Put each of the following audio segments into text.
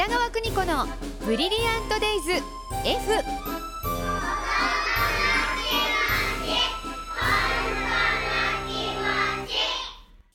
北川邦子のブリリアントデイズ F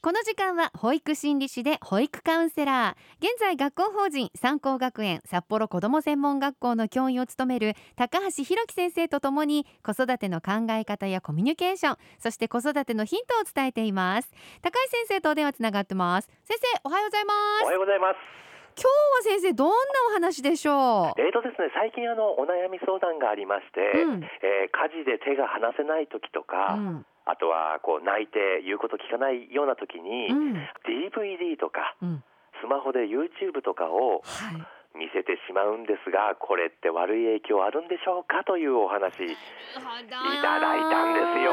この時間は保育心理士で保育カウンセラー現在学校法人三高学園札幌子ども専門学校の教員を務める高橋弘樹先生とともに子育ての考え方やコミュニケーションそして子育てのヒントを伝えています。高橋先生とお電話つながってます。先生おはようございます。おはようございます。今日は先生どんなお話でしょう？えーとですね、最近あのお悩み相談がありまして、うん。えー家事で手が離せない時とか、うん。あとはこう泣いて言うこと聞かないような時に、うん。DVD とかうん。スマホで YouTube とかをはい。見せてしまうんですが、これって悪い影響あるんでしょうかというお話。いただいたんですよ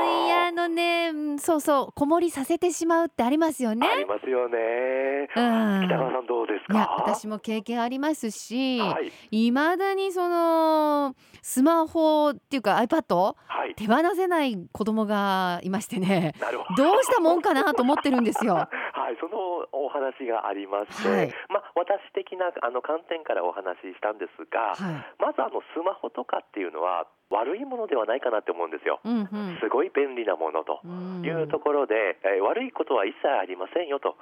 そうそう子守りさせてしまうってありますよねありますよね。うん北川さんどうですか？いや私も経験ありますし、はいいまだにそのスマホっていうか iPad はい。手放せない子供がいましてねなるほど。どうしたもんかなと思ってるんですよ。はい、そのお話がありまして、はいまあ、私的なあの観点からお話ししたんですが、はまずあのスマホとかっていうのは悪いものではないかなって思うんですよ。い、うんうんすごい便利なものとうんいうところで、えー悪いことは一切ありませんよと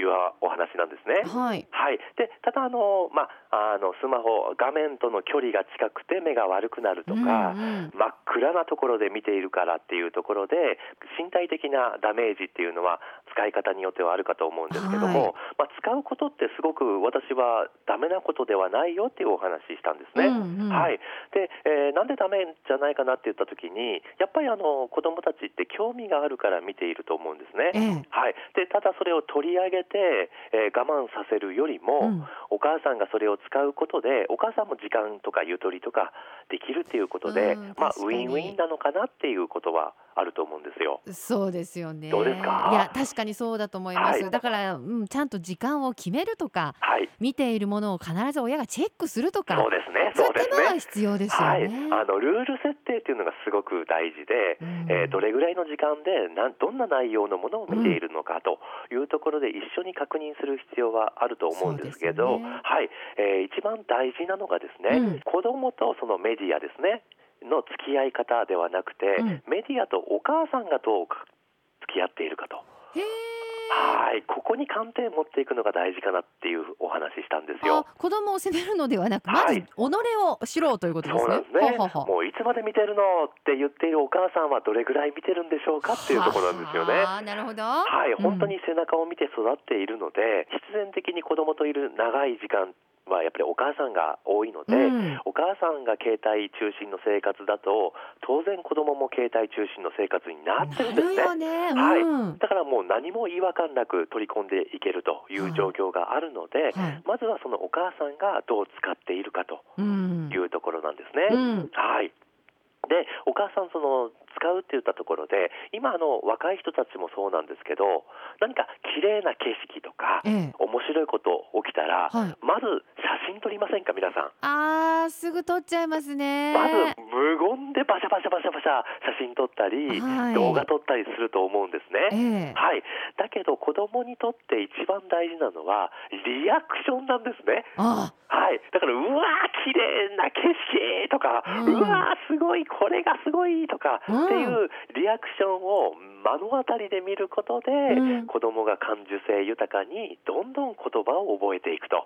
いうお話なんですね。はい、はい、でただあの、まあ、あのスマホ画面との距離が近くて目が悪くなるとか、うんうん。真っ暗なところで見ているからっていうところで身体的なダメージっていうのは使い方によってはあるかと思うんですけども、はい。まあ、使うことってすごく私はダメなことではないよっていうお話ししたんですね。うんうん。はい、で、えーなんでダメじゃないかなって言った時にやっぱりあの子どもたちって興味があるから見ていると思うんですね。ええ。はい、でただそれを取り上げて、えー我慢させるよりも、うん。お母さんがそれを使うことでお母さんも時間とかゆとりとかできるっていうことで、うんまあ、ウィンウィンなのかなっていうことはあると思うんですよ。そうですよね。どうですか？いや確かにそうだと思います。はいだから、うん、ちゃんと時間を決めるとかはい、見ているものを必ず親がチェックするとかそうですね。そうですね。必要ですよはい、ね。あのルール設定っていうのがすごく大事で、うんえーどれぐらいの時間でなんどんな内容のものを見ているのかというところで一緒に確認する必要はあると思うんですけど、ねはい、えー一番大事なのがですね、うん子供とそのメディアですねの付き合い方ではなくて、うんメディアとお母さんがどうか付き合っているかと。へはい、ここに観点を持っていくのが大事かなっていうお話ししたんですよ。子供を責めるのではなく、まずはい己を知ろうということですねそうなん。ですね。もういつまで見てるのって言っているお母さんはどれぐらい見てるんでしょうかっていうところなんですよね。はあなるほど。はい、うん本当に背中を見て育っているので、必然的に子供といる長い時間はやっぱりお母さんが多いので、うんお母さんが携帯中心の生活だと、当然子供も携帯中心の生活になってるんですね。なるよね。はいうん。だからもう何も違和感なく取り込んでいけるという状況があるので、はいまずはそのお母さんがどう使っているかとうんいうところなんですね。うんはい。で、お母さんその使うって言ったところで、今あの若い人たちもそうなんですけど、何か綺麗な景色とか、ええ面白いこと起きたら、はいまず写真撮りませんか皆さん。あーすぐ撮っちゃいますね。まず無言でバシャバシャバシャバシャ写真撮ったり、はい動画撮ったりすると思うんですね。ええはい、だけど子供にとって一番大事なのはリアクションなんですね。あはい、だからうわー綺麗な景色とか、ううんわーすごいこれがすごいとか、うんっていうリアクションを目の当たりで見ることで、うん子供が感受性豊かにどんどん言葉を覚えていくと。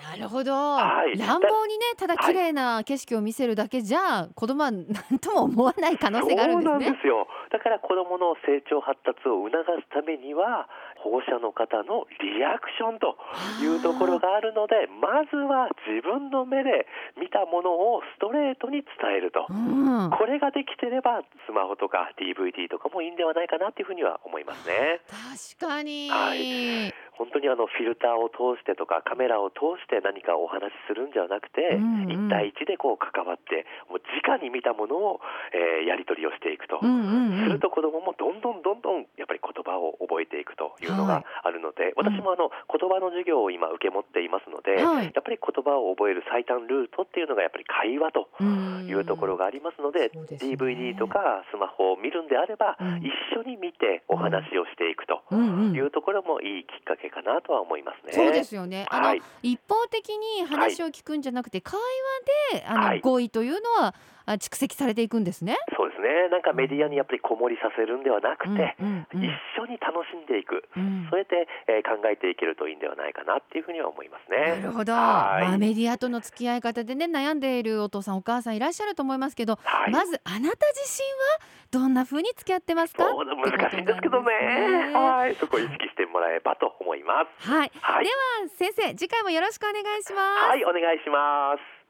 なるほど、はい乱暴にねただ綺麗な景色を見せるだけじゃ、子供は何とも思わない可能性があるんですそうなんね。ですよ。だから子供の成長発達を促すためには保護者の方のリアクションというところがあるので、まずは自分の目で見たものをストレートに伝えると。うん、これができてればスマホとか DVD とかもいいんではないかなっていうふうには思いますね。確かに、はい本当にあのフィルターを通してとかカメラを通して何かお話しするんじゃなくて、うんうん。一対一でこう関わってもう直に見たものを、えーやり取りをしていくと、うんうんうん。すると子どももどんどんどんどんやっぱり言葉を覚えていくというのがあるので、私もあの言葉の授業を今受け持っていますので、はい。やっぱり言葉を覚える最短ルートっていうのがやっぱり会話とうん。いうところがありますので、ですね。DVD とかスマホを見るんであれば、うん。一緒に見てお話をしていくというところもいいきっかけかなとは思いますね。そうですよね。あの、はい一方的に話を聞くんじゃなくて、会話であの、はい語彙というのはあ蓄積されていくんですね。そうですね。なんかメディアにやっぱりこもりさせるんではなくて、うんうんうん一緒に楽しんでいく。うんそうやって、えー考えていけるといいんではないかなっていうふうには思いますね。なるほど、はいまあ、メディアとの付き合い方でね悩んでいるお父さんお母さんいらっしゃると思いますけど、はいまずあなた自身はどんな風に付き合ってますか？難しいんですけどね。ねはい、そこを意識してもらえばと思います。はい、はいでは先生次回もよろしくお願いします、はい、お願いします。